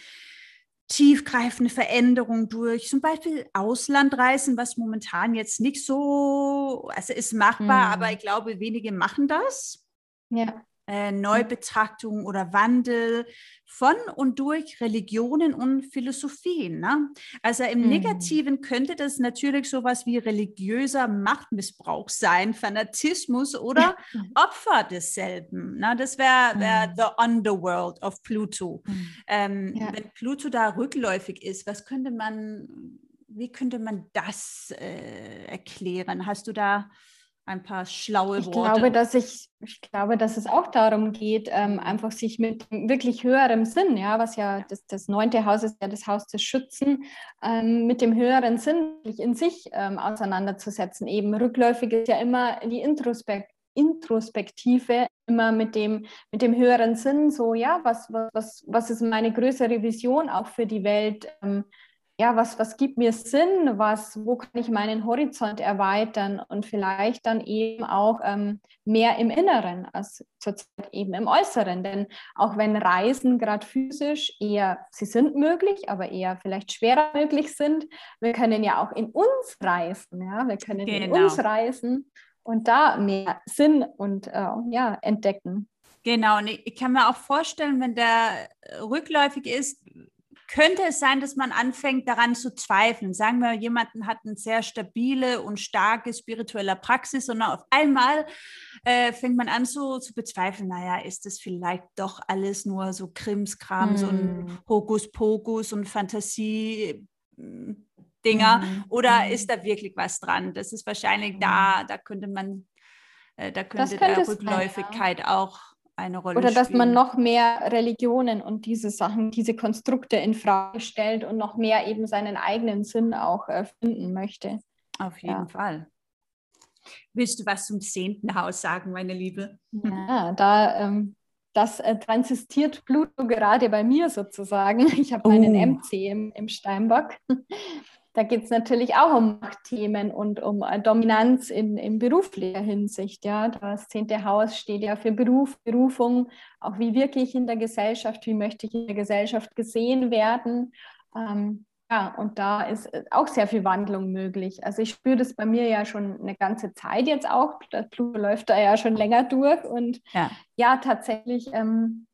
tiefgreifende Veränderungen durch, zum Beispiel Auslandreisen, was momentan jetzt nicht so, also ist machbar, hm. aber ich glaube, wenige machen das. Ja äh, Neubetrachtung oder Wandel von und durch Religionen und Philosophien. Ne? Also im mhm. Negativen könnte das natürlich sowas wie religiöser Machtmissbrauch sein, Fanatismus oder Opfer desselben. Ne? Das wäre wär mhm. the underworld of Pluto. Mhm. Ähm, ja. Wenn Pluto da rückläufig ist, was könnte man, wie könnte man das äh, erklären? Hast du da ein paar schlaue Worte. Ich glaube, dass ich, ich glaube, dass es auch darum geht, ähm, einfach sich mit wirklich höherem Sinn, ja, was ja das, das neunte Haus ist, ja das Haus des Schützen, ähm, mit dem höheren Sinn in sich ähm, auseinanderzusetzen. Eben rückläufig ist ja immer die Introspekt Introspektive immer mit dem, mit dem höheren Sinn, so ja, was, was, was ist meine größere Vision auch für die Welt? Ähm, ja, was, was gibt mir Sinn, was, wo kann ich meinen Horizont erweitern und vielleicht dann eben auch ähm, mehr im Inneren als zurzeit eben im Äußeren. Denn auch wenn Reisen gerade physisch eher, sie sind möglich, aber eher vielleicht schwerer möglich sind, wir können ja auch in uns reisen, ja, wir können genau. in uns reisen und da mehr Sinn und äh, ja, entdecken. Genau, und ich kann mir auch vorstellen, wenn der rückläufig ist, könnte es sein, dass man anfängt daran zu zweifeln. Sagen wir, jemanden hat eine sehr stabile und starke spirituelle Praxis und auf einmal äh, fängt man an so zu bezweifeln, naja, ist das vielleicht doch alles nur so Krimskrams mm. und hm. Hokuspokus und Fantasie. Dinger mm. oder mm. ist da wirklich was dran? Das ist wahrscheinlich da, da könnte man, äh, da könnte der Rückläufigkeit sein, ja. auch eine Rolle Oder dass man noch mehr Religionen und diese Sachen, diese Konstrukte in Frage stellt und noch mehr eben seinen eigenen Sinn auch äh, finden möchte. Auf jeden ja. Fall. Willst du was zum zehnten Haus sagen, meine Liebe? Ja, da ähm, das äh, transitiert Pluto gerade bei mir sozusagen. Ich habe meinen oh. MC im, im Steinbock. Da geht es natürlich auch um Machtthemen und um äh, Dominanz in, in beruflicher Hinsicht. Ja, das zehnte Haus steht ja für Beruf, Berufung, auch wie wirklich in der Gesellschaft, wie möchte ich in der Gesellschaft gesehen werden. Ähm, ja, und da ist äh, auch sehr viel Wandlung möglich. Also ich spüre das bei mir ja schon eine ganze Zeit jetzt auch. Das Pluto läuft da ja schon länger durch und ja, ja tatsächlich ähm,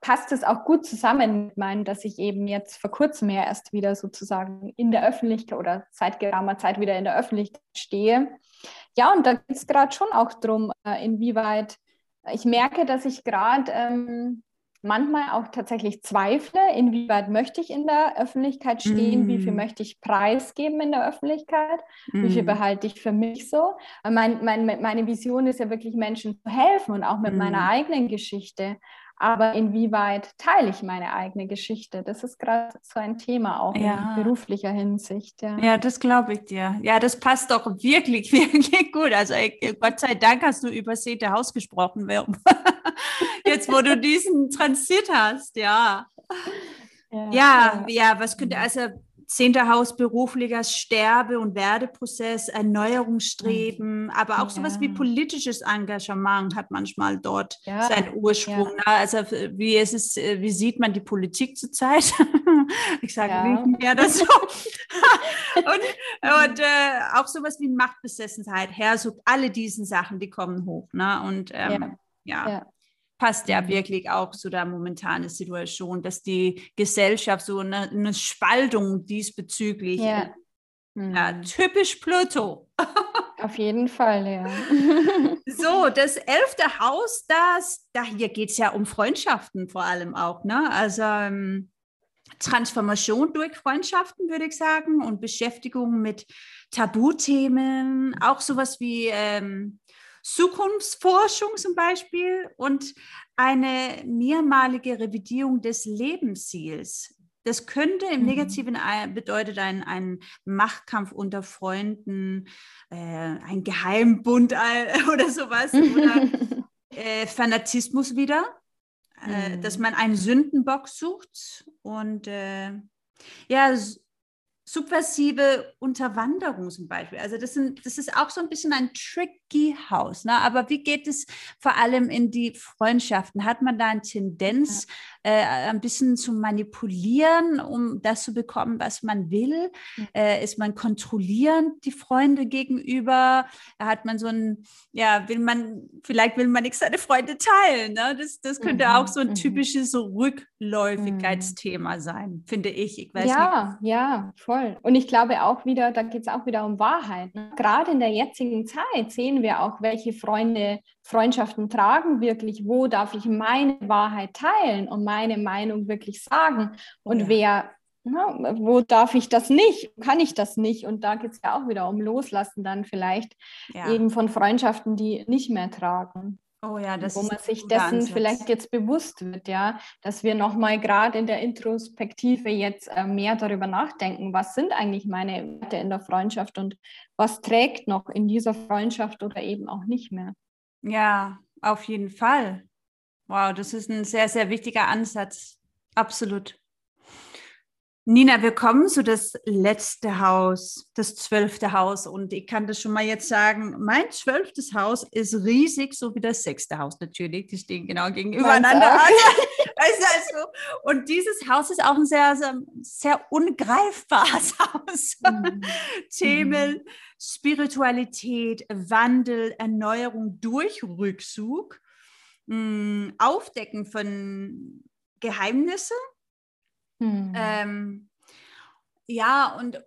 passt es auch gut zusammen mit meinem, dass ich eben jetzt vor kurzem ja erst wieder sozusagen in der Öffentlichkeit oder seit geraumer Zeit wieder in der Öffentlichkeit stehe. Ja, und da geht es gerade schon auch darum, äh, inwieweit ich merke, dass ich gerade ähm, manchmal auch tatsächlich zweifle, inwieweit möchte ich in der Öffentlichkeit stehen, mm. wie viel mm. möchte ich preisgeben in der Öffentlichkeit, mm. wie viel mm. behalte ich für mich so. Mein, mein, meine Vision ist ja wirklich Menschen zu helfen und auch mit mm. meiner eigenen Geschichte. Aber inwieweit teile ich meine eigene Geschichte? Das ist gerade so ein Thema auch ja. in beruflicher Hinsicht. Ja, ja das glaube ich dir. Ja, das passt doch wirklich, wirklich gut. Also Gott sei Dank hast du über Sete Haus gesprochen, jetzt wo du diesen Transit hast, ja. Ja, ja, ja, was könnte also zehnter Haus beruflicher Sterbe- und Werdeprozess, Erneuerungsstreben, mhm. aber auch ja. sowas wie politisches Engagement hat manchmal dort ja. seinen Ursprung. Ja. Also wie es, äh, wie sieht man die Politik zurzeit? ich sage ja. nicht mehr das so. und und äh, auch sowas wie Machtbesessenheit, Herrschaft, alle diesen Sachen, die kommen hoch. Ne? Und ähm, ja passt ja wirklich auch zu der momentanen Situation, dass die Gesellschaft so eine, eine Spaltung diesbezüglich, ja. Mhm. ja typisch Pluto. Auf jeden Fall, ja. so, das elfte Haus, das, da hier geht es ja um Freundschaften vor allem auch, ne? Also ähm, Transformation durch Freundschaften, würde ich sagen, und Beschäftigung mit Tabuthemen, auch sowas wie ähm, Zukunftsforschung zum Beispiel und eine mehrmalige Revidierung des Lebensziels. Das könnte im mhm. Negativen bedeutet ein, ein Machtkampf unter Freunden, äh, ein Geheimbund oder sowas oder äh, Fanatismus wieder, äh, mhm. dass man einen Sündenbock sucht und äh, ja, subversive Unterwanderung zum Beispiel. Also das, sind, das ist auch so ein bisschen ein tricky Haus. Ne? Aber wie geht es vor allem in die Freundschaften? Hat man da eine Tendenz, äh, ein bisschen zu manipulieren, um das zu bekommen, was man will? Äh, ist man kontrollierend die Freunde gegenüber? Hat man so ein, ja, will man, vielleicht will man nichts seine Freunde teilen. Ne? Das, das könnte mhm, auch so ein mhm. typisches Rückläufigkeitsthema mhm. sein, finde ich. ich ja, nicht. ja, voll voll. Und ich glaube auch wieder, da geht es auch wieder um Wahrheit. Ne? Gerade in der jetzigen Zeit sehen wir auch, welche Freunde, Freundschaften tragen wirklich, wo darf ich meine Wahrheit teilen und meine Meinung wirklich sagen und ja. wer na, ne, wo darf ich das nicht? Kann ich das nicht? Und da geht es ja auch wieder um Loslassen dann vielleicht ja. eben von Freundschaften, die nicht mehr tragen. Oh ja, das wo man sich dessen Ansatz. vielleicht jetzt bewusst wird, ja, dass wir nochmal gerade in der Introspektive jetzt äh, mehr darüber nachdenken, was sind eigentlich meine Werte in der Freundschaft und was trägt noch in dieser Freundschaft oder eben auch nicht mehr. Ja, auf jeden Fall. Wow, das ist ein sehr, sehr wichtiger Ansatz. Absolut. Nina, wir kommen zu das letzte Haus, das zwölfte Haus. Und ich kann das schon mal jetzt sagen, mein zwölftes Haus ist riesig, so wie das sechste Haus natürlich. Die stehen genau gegenübereinander. also, und dieses Haus ist auch ein sehr, sehr, sehr ungreifbares Haus. Mhm. Themen, mhm. Spiritualität, Wandel, Erneuerung durch Rückzug, mm, Aufdecken von Geheimnissen hm. Ähm, ja, und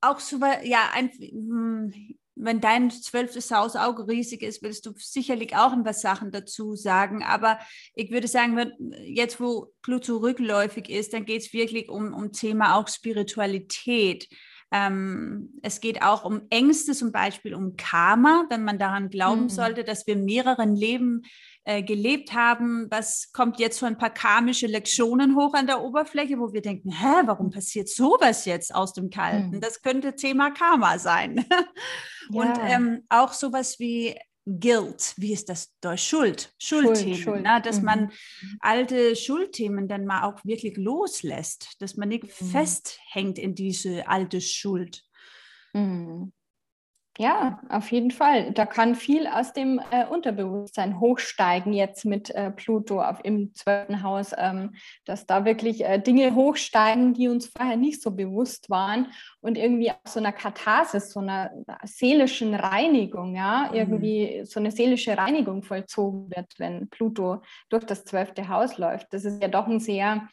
auch so, ja, ein, hm, wenn dein zwölftes Haus auch riesig ist, willst du sicherlich auch ein paar Sachen dazu sagen. Aber ich würde sagen, wenn, jetzt wo Pluto rückläufig ist, dann geht es wirklich um, um Thema auch Spiritualität. Ähm, es geht auch um Ängste, zum Beispiel um Karma, wenn man daran glauben mhm. sollte, dass wir mehreren Leben äh, gelebt haben, was kommt jetzt so ein paar karmische Lektionen hoch an der Oberfläche, wo wir denken, hä, warum passiert sowas jetzt aus dem Kalten? Mhm. Das könnte Thema Karma sein. Ja. Und ähm, auch sowas wie Guilt, wie ist das durch Schuld, Schuldthemen, Schuld, Schuld. Ne? dass mhm. man alte Schuldthemen dann mal auch wirklich loslässt, dass man nicht mhm. festhängt in diese alte Schuld. Mhm. Ja, auf jeden Fall. Da kann viel aus dem äh, Unterbewusstsein hochsteigen jetzt mit äh, Pluto auf, im zwölften Haus, ähm, dass da wirklich äh, Dinge hochsteigen, die uns vorher nicht so bewusst waren und irgendwie aus so einer Katharsis, so einer seelischen Reinigung, ja, mhm. irgendwie so eine seelische Reinigung vollzogen wird, wenn Pluto durch das zwölfte Haus läuft. Das ist ja doch ein sehr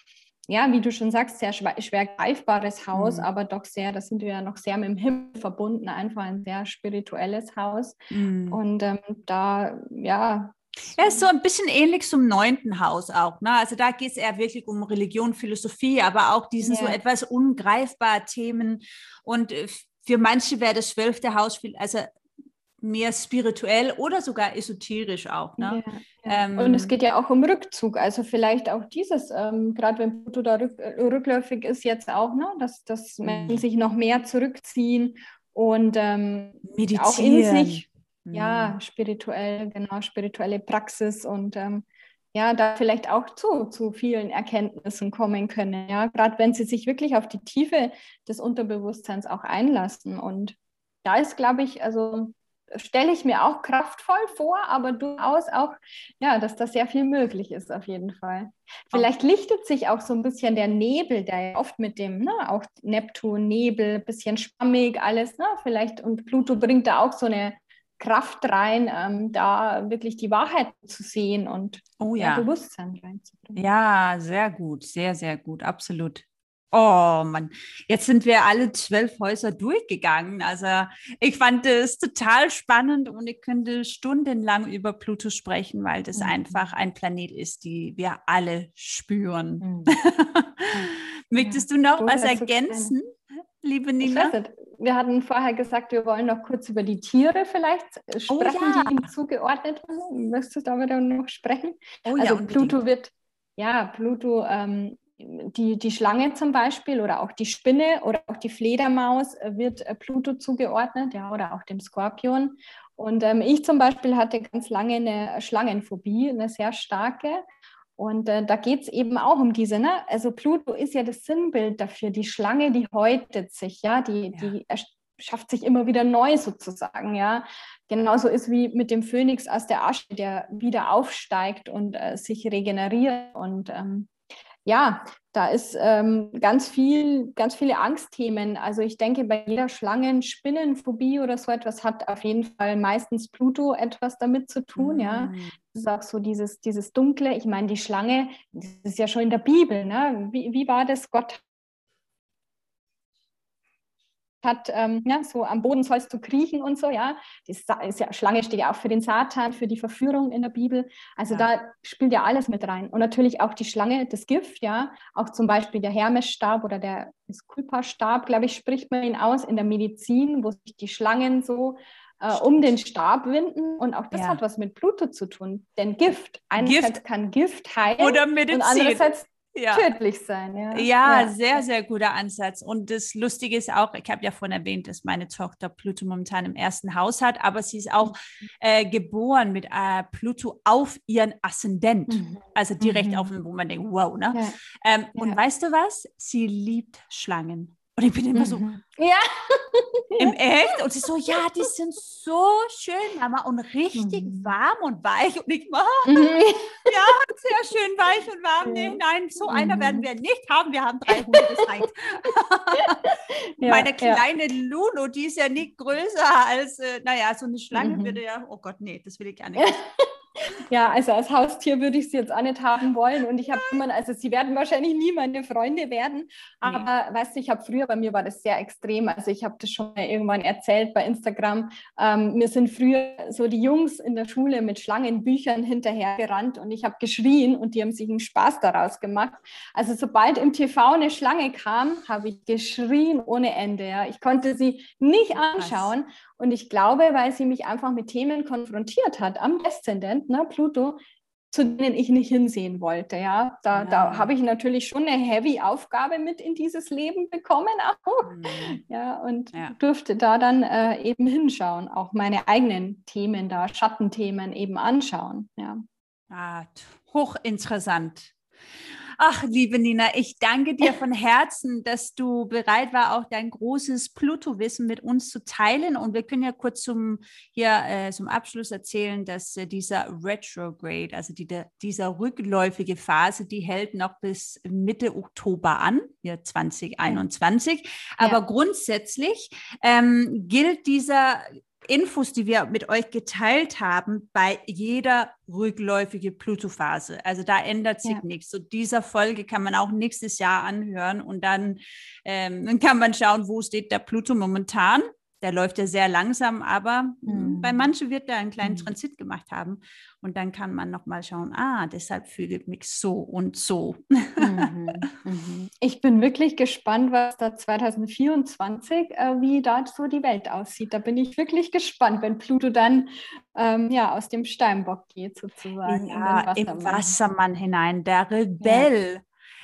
ja, wie du schon sagst, sehr schwer, schwer greifbares Haus, mhm. aber doch sehr, da sind wir ja noch sehr mit dem Himmel verbunden, einfach ein sehr spirituelles Haus. Mhm. Und ähm, da, ja. Ja, ist so ein bisschen ähnlich zum neunten Haus auch. Ne? Also da geht es eher wirklich um Religion, Philosophie, aber auch diesen ja. so etwas ungreifbar Themen. Und äh, für manche wäre das zwölfte Haus viel, also mehr spirituell oder sogar esoterisch auch. Ne? Ja, ja. Ähm, und es geht ja auch um Rückzug. Also vielleicht auch dieses, ähm, gerade wenn Pluto da rück, äh, rückläufig ist jetzt auch, ne? dass, dass mhm. Menschen sich noch mehr zurückziehen und ähm, auch in sich, ja, mhm. spirituell, genau, spirituelle Praxis und ähm, ja, da vielleicht auch zu, zu vielen Erkenntnissen kommen können. Ja, gerade wenn sie sich wirklich auf die Tiefe des Unterbewusstseins auch einlassen. Und da ist, glaube ich, also stelle ich mir auch kraftvoll vor, aber durchaus auch, ja, dass da sehr viel möglich ist auf jeden Fall. Vielleicht lichtet sich auch so ein bisschen der Nebel, der ja oft mit dem, ne, auch Neptun, Nebel, bisschen schwammig alles, ne, vielleicht und Pluto bringt da auch so eine Kraft rein, ähm, da wirklich die Wahrheit zu sehen und oh, ja. Bewusstsein reinzubringen. Ja, sehr gut, sehr, sehr gut, absolut. Oh Mann, jetzt sind wir alle zwölf Häuser durchgegangen. Also ich fand es total spannend und ich könnte stundenlang über Pluto sprechen, weil das mhm. einfach ein Planet ist, die wir alle spüren. Mhm. Möchtest ja, du noch was ergänzen, liebe Nina? Wir hatten vorher gesagt, wir wollen noch kurz über die Tiere vielleicht sprechen, oh, ja. die ihm zugeordnet werden. Möchtest du darüber noch sprechen? Oh, also ja, Pluto wird, ja, Pluto ähm, die, die Schlange zum Beispiel oder auch die Spinne oder auch die Fledermaus äh, wird äh, Pluto zugeordnet, ja, oder auch dem Skorpion. Und ähm, ich zum Beispiel hatte ganz lange eine Schlangenphobie, eine sehr starke. Und äh, da geht es eben auch um diese, ne? also Pluto ist ja das Sinnbild dafür, die Schlange, die häutet sich, ja, die, ja. die schafft sich immer wieder neu sozusagen, ja. Genauso ist wie mit dem Phönix aus der Asche, der wieder aufsteigt und äh, sich regeneriert. Und ähm, ja, da ist ähm, ganz viel, ganz viele Angstthemen. Also ich denke, bei jeder Schlangen-, Spinnenphobie oder so etwas hat auf jeden Fall meistens Pluto etwas damit zu tun, mhm. ja. Das ist auch so dieses, dieses Dunkle. Ich meine, die Schlange, das ist ja schon in der Bibel, ne? Wie, wie war das? Gott hat, ähm, ja, so am Boden sollst du kriechen und so, ja. Die ist ja, Schlange steht ja auch für den Satan, für die Verführung in der Bibel. Also ja. da spielt ja alles mit rein. Und natürlich auch die Schlange, das Gift, ja. Auch zum Beispiel der Hermesstab oder der Skulpa-Stab, glaube ich, spricht man ihn aus in der Medizin, wo sich die Schlangen so äh, um den Stab winden. Und auch das ja. hat was mit Pluto zu tun. Denn Gift, einerseits Gift. kann Gift heilen oder Medizin. und andererseits ja. tödlich sein. Ja. Ja, ja. sehr, sehr guter Ansatz. Und das Lustige ist auch, ich habe ja vorhin erwähnt, dass meine Tochter Pluto momentan im ersten Haus hat, aber sie ist auch äh, geboren mit äh, Pluto auf ihren Aszendent. Mhm. Also direkt mhm. auf dem, wo man denkt, wow. Ne? Ja. Ähm, und weißt du was? Sie liebt Schlangen. Und ich bin immer so, mhm. ja. Im Echt? Und sie so, ja, die sind so schön, Mama, und richtig mhm. warm und weich. Und ich war, mhm. ja, sehr schön weich und warm. Nee, nein, so mhm. einer werden wir nicht haben. Wir haben drei Hunde, das reicht. ja, Meine kleine ja. Lulu, die ist ja nicht größer als, äh, naja, so eine Schlange mhm. würde ja, oh Gott, nee, das will ich gar nicht. Ja, also als Haustier würde ich sie jetzt auch nicht haben wollen. Und ich habe immer, also sie werden wahrscheinlich nie meine Freunde werden. Aber nee. weißt du, ich habe früher, bei mir war das sehr extrem. Also ich habe das schon mal irgendwann erzählt bei Instagram. Ähm, mir sind früher so die Jungs in der Schule mit Schlangenbüchern hinterhergerannt und ich habe geschrien und die haben sich einen Spaß daraus gemacht. Also sobald im TV eine Schlange kam, habe ich geschrien ohne Ende. Ja. Ich konnte sie nicht anschauen. Und ich glaube, weil sie mich einfach mit Themen konfrontiert hat am Ne, Pluto, zu denen ich nicht hinsehen wollte. Ja, da, ja. da habe ich natürlich schon eine heavy Aufgabe mit in dieses Leben bekommen auch. Mhm. Ja, und ja. durfte da dann äh, eben hinschauen, auch meine eigenen Themen da, Schattenthemen eben anschauen. Ja. Ah, hochinteressant. Ach, liebe Nina, ich danke dir von Herzen, dass du bereit war, auch dein großes Pluto-Wissen mit uns zu teilen. Und wir können ja kurz zum, hier, äh, zum Abschluss erzählen, dass äh, dieser Retrograde, also die, der, dieser rückläufige Phase, die hält noch bis Mitte Oktober an, hier 2021. Aber ja. grundsätzlich ähm, gilt dieser Infos, die wir mit euch geteilt haben, bei jeder rückläufige Pluto-Phase. Also da ändert sich ja. nichts. So dieser Folge kann man auch nächstes Jahr anhören und dann, ähm, dann kann man schauen, wo steht der Pluto momentan der läuft ja sehr langsam, aber mhm. bei manchen wird er einen kleinen mhm. Transit gemacht haben. Und dann kann man nochmal schauen, ah, deshalb fühle ich mich so und so. Mhm. Mhm. Ich bin wirklich gespannt, was da 2024, äh, wie da so die Welt aussieht. Da bin ich wirklich gespannt, wenn Pluto dann ähm, ja, aus dem Steinbock geht, sozusagen. Ja, Wassermann, im Wassermann hinein, der Rebell.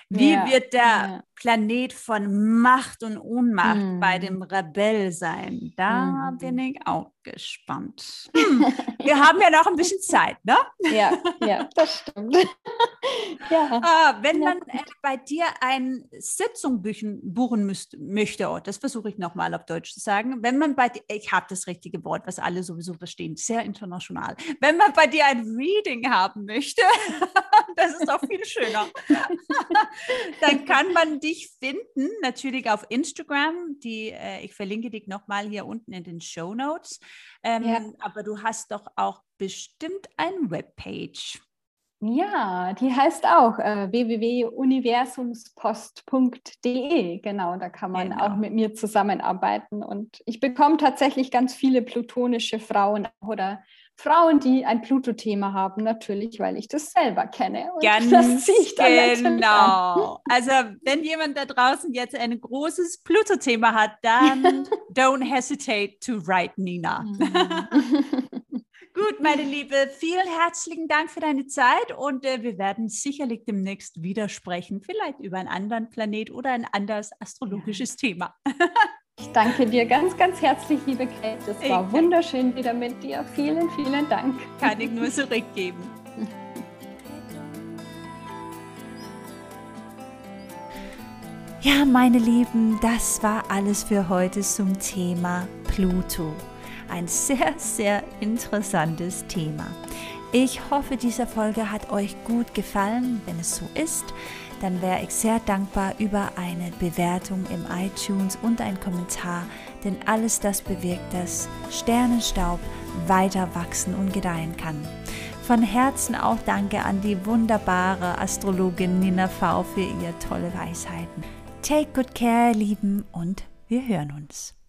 Ja. Wie ja, wird der. Planet von Macht und Ohnmacht mm. bei dem Rebell sein? Da mm. bin ich auch gespannt. Hm. Wir haben ja noch ein bisschen Zeit, ne? Ja, ja, das stimmt. ja. Ah, wenn man äh, bei dir eine Sitzung buchen müsst, möchte, oh, das versuche ich nochmal auf Deutsch zu sagen, wenn man bei dir, ich habe das richtige Wort, was alle sowieso verstehen, sehr international, wenn man bei dir ein Reading haben möchte, das ist auch viel schöner, dann kann man dich finden, natürlich auf Instagram, die, äh, ich verlinke dich nochmal hier unten in den Show Notes. Ähm, ja. Aber du hast doch auch bestimmt eine Webpage. Ja, die heißt auch äh, www.universumspost.de. Genau, da kann man genau. auch mit mir zusammenarbeiten. Und ich bekomme tatsächlich ganz viele plutonische Frauen oder Frauen, die ein Pluto-Thema haben, natürlich, weil ich das selber kenne. Und Ganz das ziehe ich dann genau. Also wenn jemand da draußen jetzt ein großes Pluto-Thema hat, dann don't hesitate to write Nina. Mhm. Gut, meine Liebe, vielen herzlichen Dank für deine Zeit und äh, wir werden sicherlich demnächst wieder sprechen, vielleicht über einen anderen Planet oder ein anderes astrologisches ja. Thema. Ich danke dir ganz, ganz herzlich, liebe Kate. Es war ich wunderschön wieder mit dir. Vielen, vielen Dank. Kann ich nur zurückgeben. Ja, meine Lieben, das war alles für heute zum Thema Pluto. Ein sehr, sehr interessantes Thema. Ich hoffe, diese Folge hat euch gut gefallen. Wenn es so ist, dann wäre ich sehr dankbar über eine Bewertung im iTunes und ein Kommentar, denn alles das bewirkt, dass Sternenstaub weiter wachsen und gedeihen kann. Von Herzen auch danke an die wunderbare Astrologin Nina V für ihre tolle Weisheiten. Take good care, Lieben, und wir hören uns.